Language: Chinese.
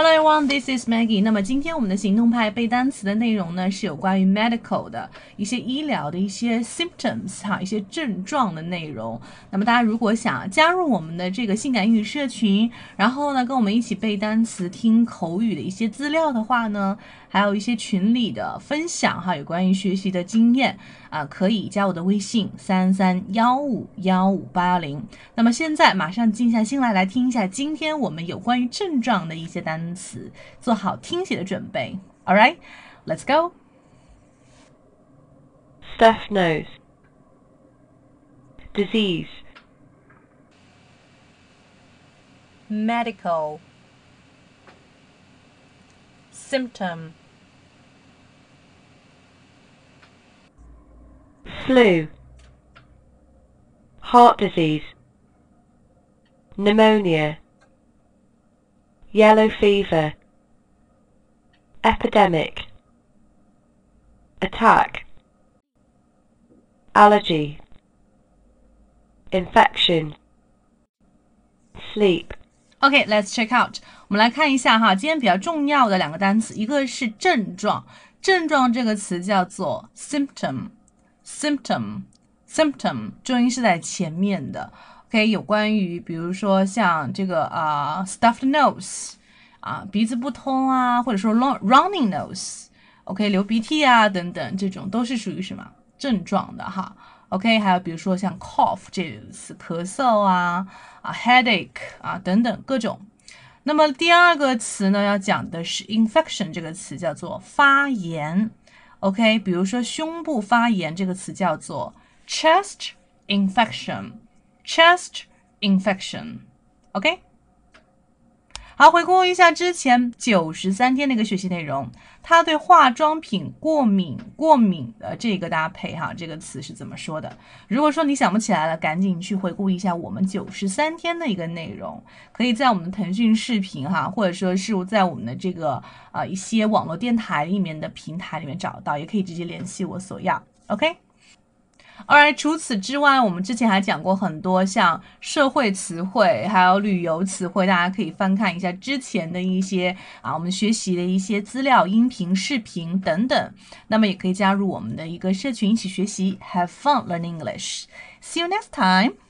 Hello everyone, this is Maggie。那么今天我们的行动派背单词的内容呢，是有关于 medical 的一些医疗的一些 symptoms 哈，一些症状的内容。那么大家如果想加入我们的这个性感英语社群，然后呢跟我们一起背单词、听口语的一些资料的话呢，还有一些群里的分享哈，有关于学习的经验啊，可以加我的微信三三幺五幺五八幺零。那么现在马上静下心来，来听一下今天我们有关于症状的一些单。词，做好听写的准备。All right, let's go. Stuffed nose. Disease. Medical. Symptom. Flu. Heart disease. Pneumonia yellow fever, epidemic, attack, allergy, infection, sleep. Okay, let's check out. 我们来看一下哈，今天比较重要的两个单词，一个是症状，症状这个词叫做 symptom，symptom，symptom，重音是在前面的。 OK，有关于比如说像这个啊，stuffed nose 啊，鼻子不通啊，或者说 long running nose，OK，流鼻涕啊等等，这种都是属于什么症状的哈？OK，还有比如说像 cough 这个词，咳嗽啊啊，headache 啊等等各种。那么第二个词呢，要讲的是 infection 这个词，叫做发炎。OK，比如说胸部发炎这个词叫做 chest infection。Chest infection. OK，好，回顾一下之前九十三天的一个学习内容，它对化妆品过敏过敏的这个搭配哈，这个词是怎么说的？如果说你想不起来了，赶紧去回顾一下我们九十三天的一个内容，可以在我们的腾讯视频哈，或者说是在我们的这个啊一些网络电台里面的平台里面找到，也可以直接联系我索要。OK。而除此之外，我们之前还讲过很多像社会词汇，还有旅游词汇，大家可以翻看一下之前的一些啊，我们学习的一些资料、音频、视频等等。那么也可以加入我们的一个社群一起学习，Have fun learning English. See you next time.